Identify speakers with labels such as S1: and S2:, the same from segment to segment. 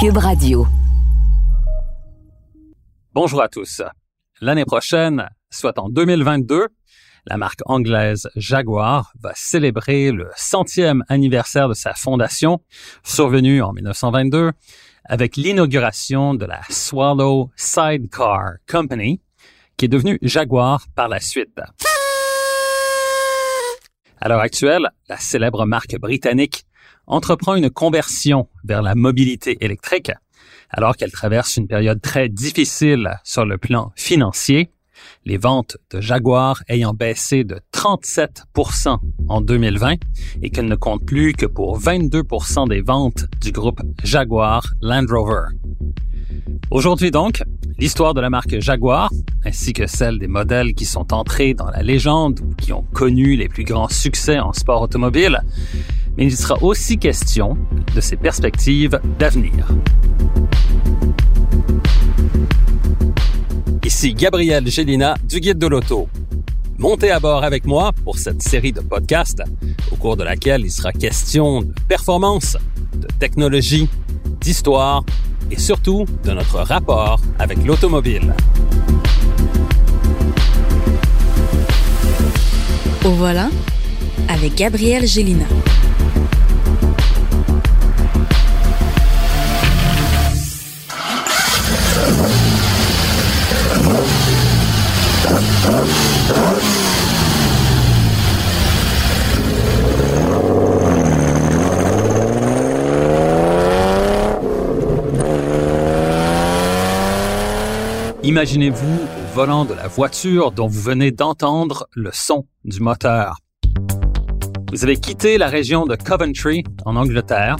S1: Cube.
S2: Bonjour à tous. L'année prochaine, soit en 2022, la marque anglaise Jaguar va célébrer le centième anniversaire de sa fondation, survenue en 1922, avec l'inauguration de la Swallow Sidecar Company, qui est devenue Jaguar par la suite. À l'heure actuelle, la célèbre marque britannique entreprend une conversion vers la mobilité électrique, alors qu'elle traverse une période très difficile sur le plan financier, les ventes de Jaguar ayant baissé de 37% en 2020 et qu'elle ne compte plus que pour 22% des ventes du groupe Jaguar Land Rover. Aujourd'hui donc, l'histoire de la marque Jaguar, ainsi que celle des modèles qui sont entrés dans la légende ou qui ont connu les plus grands succès en sport automobile, mais il sera aussi question de ses perspectives d'avenir. Ici Gabriel Gélina du Guide de l'Auto. Montez à bord avec moi pour cette série de podcasts au cours de laquelle il sera question de performance, de technologie, d'histoire et surtout de notre rapport avec l'automobile.
S1: Au voilà avec Gabriel Gélina.
S2: Imaginez-vous au volant de la voiture dont vous venez d'entendre le son du moteur. Vous avez quitté la région de Coventry, en Angleterre.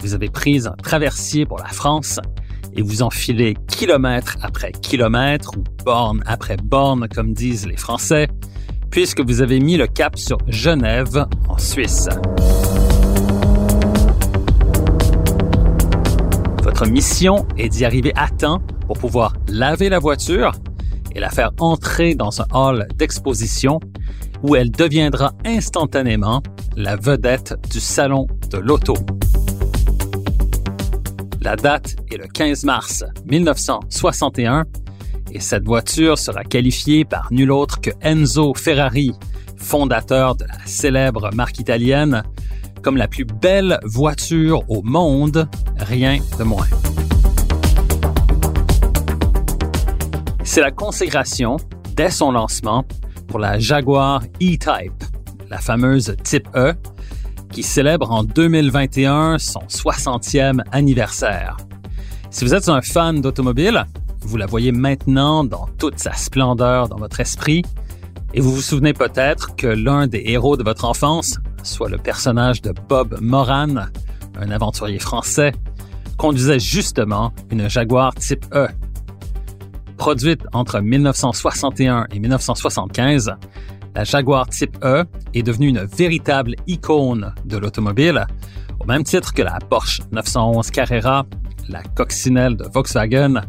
S2: Vous avez pris un traversier pour la France et vous enfilez kilomètre après kilomètre ou borne après borne, comme disent les Français, puisque vous avez mis le cap sur Genève, en Suisse. Votre mission est d'y arriver à temps pour pouvoir laver la voiture et la faire entrer dans un hall d'exposition où elle deviendra instantanément la vedette du salon de l'auto. La date est le 15 mars 1961 et cette voiture sera qualifiée par nul autre que Enzo Ferrari, fondateur de la célèbre marque italienne, comme la plus belle voiture au monde, rien de moins. C'est la consécration, dès son lancement, pour la Jaguar E-Type, la fameuse Type E, qui célèbre en 2021 son 60e anniversaire. Si vous êtes un fan d'automobile, vous la voyez maintenant dans toute sa splendeur dans votre esprit, et vous vous souvenez peut-être que l'un des héros de votre enfance, soit le personnage de Bob Moran, un aventurier français, conduisait justement une Jaguar Type E, Produite entre 1961 et 1975, la Jaguar Type E est devenue une véritable icône de l'automobile, au même titre que la Porsche 911 Carrera, la coccinelle de Volkswagen,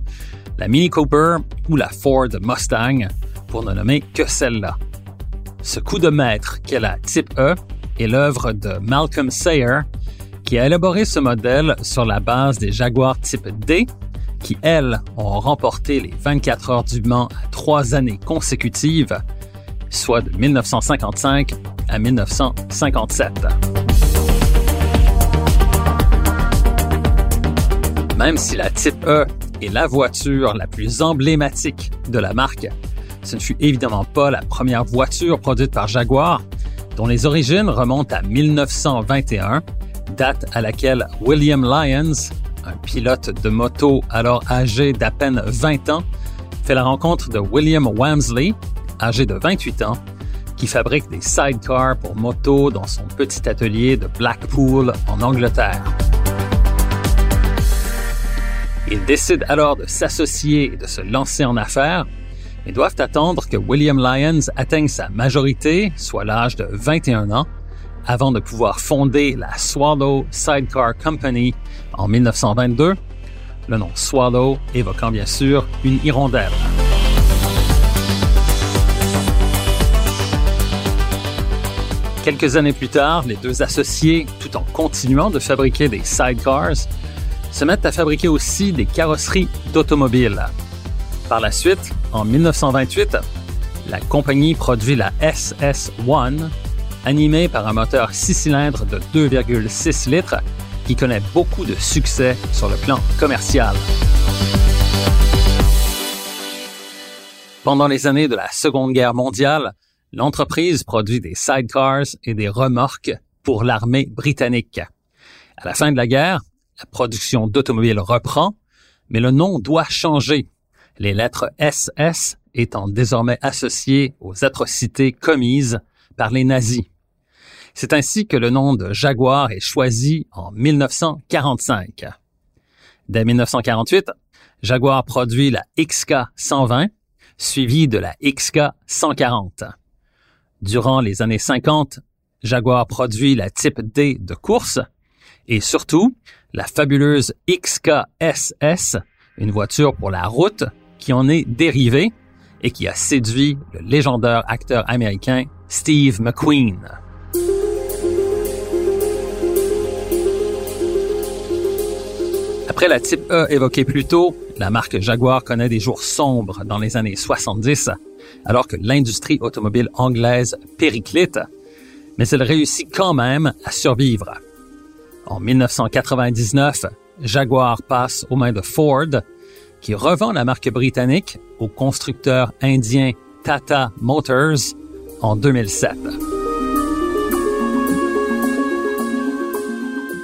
S2: la Mini Cooper ou la Ford Mustang, pour ne nommer que celle-là. Ce coup de maître qu'est la Type E est l'œuvre de Malcolm Sayer, qui a élaboré ce modèle sur la base des Jaguar Type D qui, elles, ont remporté les 24 heures du Mans à trois années consécutives, soit de 1955 à 1957. Même si la Type E est la voiture la plus emblématique de la marque, ce ne fut évidemment pas la première voiture produite par Jaguar, dont les origines remontent à 1921, date à laquelle William Lyons, un pilote de moto alors âgé d'à peine 20 ans, fait la rencontre de William Wamsley, âgé de 28 ans, qui fabrique des sidecars pour moto dans son petit atelier de Blackpool en Angleterre. Ils décident alors de s'associer et de se lancer en affaires, mais doivent attendre que William Lyons atteigne sa majorité, soit l'âge de 21 ans, avant de pouvoir fonder la Swallow Sidecar Company en 1922, le nom Swallow évoquant bien sûr une hirondelle. Quelques années plus tard, les deux associés, tout en continuant de fabriquer des sidecars, se mettent à fabriquer aussi des carrosseries d'automobiles. Par la suite, en 1928, la compagnie produit la SS-1, animée par un moteur 6 cylindres de 2,6 litres qui connaît beaucoup de succès sur le plan commercial. Pendant les années de la Seconde Guerre mondiale, l'entreprise produit des sidecars et des remorques pour l'armée britannique. À la fin de la guerre, la production d'automobiles reprend, mais le nom doit changer, les lettres SS étant désormais associées aux atrocités commises par les nazis. C'est ainsi que le nom de Jaguar est choisi en 1945. Dès 1948, Jaguar produit la XK 120, suivie de la XK 140. Durant les années 50, Jaguar produit la Type D de course et surtout la fabuleuse XKSS, une voiture pour la route qui en est dérivée et qui a séduit le légendaire acteur américain Steve McQueen. Après la type E évoquée plus tôt, la marque Jaguar connaît des jours sombres dans les années 70, alors que l'industrie automobile anglaise périclite, mais elle réussit quand même à survivre. En 1999, Jaguar passe aux mains de Ford, qui revend la marque britannique au constructeur indien Tata Motors en 2007.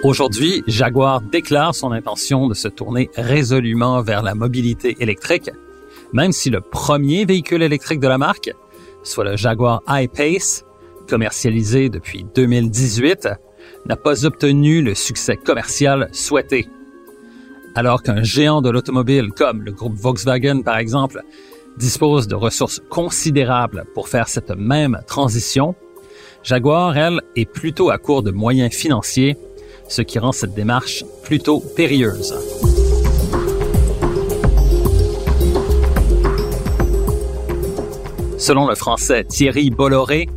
S2: Aujourd'hui, Jaguar déclare son intention de se tourner résolument vers la mobilité électrique, même si le premier véhicule électrique de la marque, soit le Jaguar I-Pace, commercialisé depuis 2018, n'a pas obtenu le succès commercial souhaité. Alors qu'un géant de l'automobile comme le groupe Volkswagen, par exemple, dispose de ressources considérables pour faire cette même transition, Jaguar, elle, est plutôt à court de moyens financiers, ce qui rend cette démarche plutôt périlleuse. Selon le français Thierry Bolloré,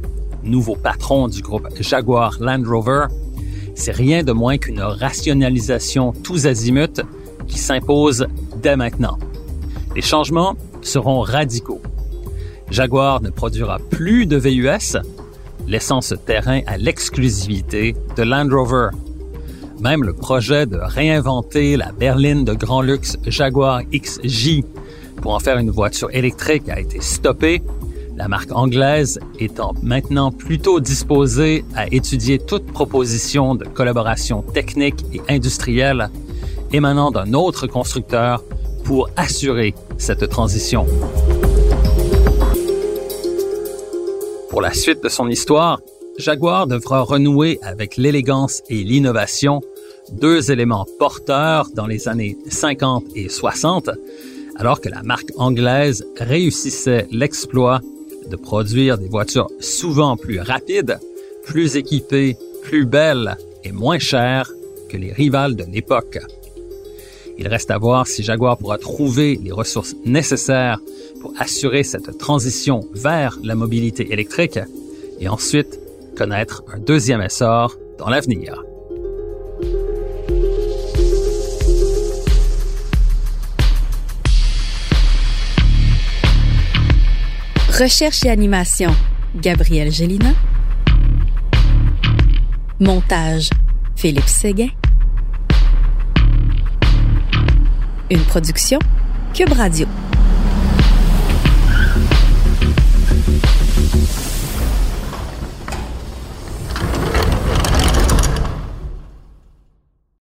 S2: nouveau patron du groupe Jaguar Land Rover, c'est rien de moins qu'une rationalisation tous azimuts qui s'impose dès maintenant. Les changements seront radicaux. Jaguar ne produira plus de VUS, laissant ce terrain à l'exclusivité de Land Rover. Même le projet de réinventer la berline de grand luxe Jaguar XJ pour en faire une voiture électrique a été stoppé la marque anglaise étant maintenant plutôt disposée à étudier toute proposition de collaboration technique et industrielle émanant d'un autre constructeur pour assurer cette transition. Pour la suite de son histoire, Jaguar devra renouer avec l'élégance et l'innovation, deux éléments porteurs dans les années 50 et 60, alors que la marque anglaise réussissait l'exploit de produire des voitures souvent plus rapides, plus équipées, plus belles et moins chères que les rivales de l'époque. Il reste à voir si Jaguar pourra trouver les ressources nécessaires pour assurer cette transition vers la mobilité électrique et ensuite connaître un deuxième essor dans l'avenir.
S1: Recherche et animation, Gabriel Gélina. Montage, Philippe Séguin. Une production, Cube Radio.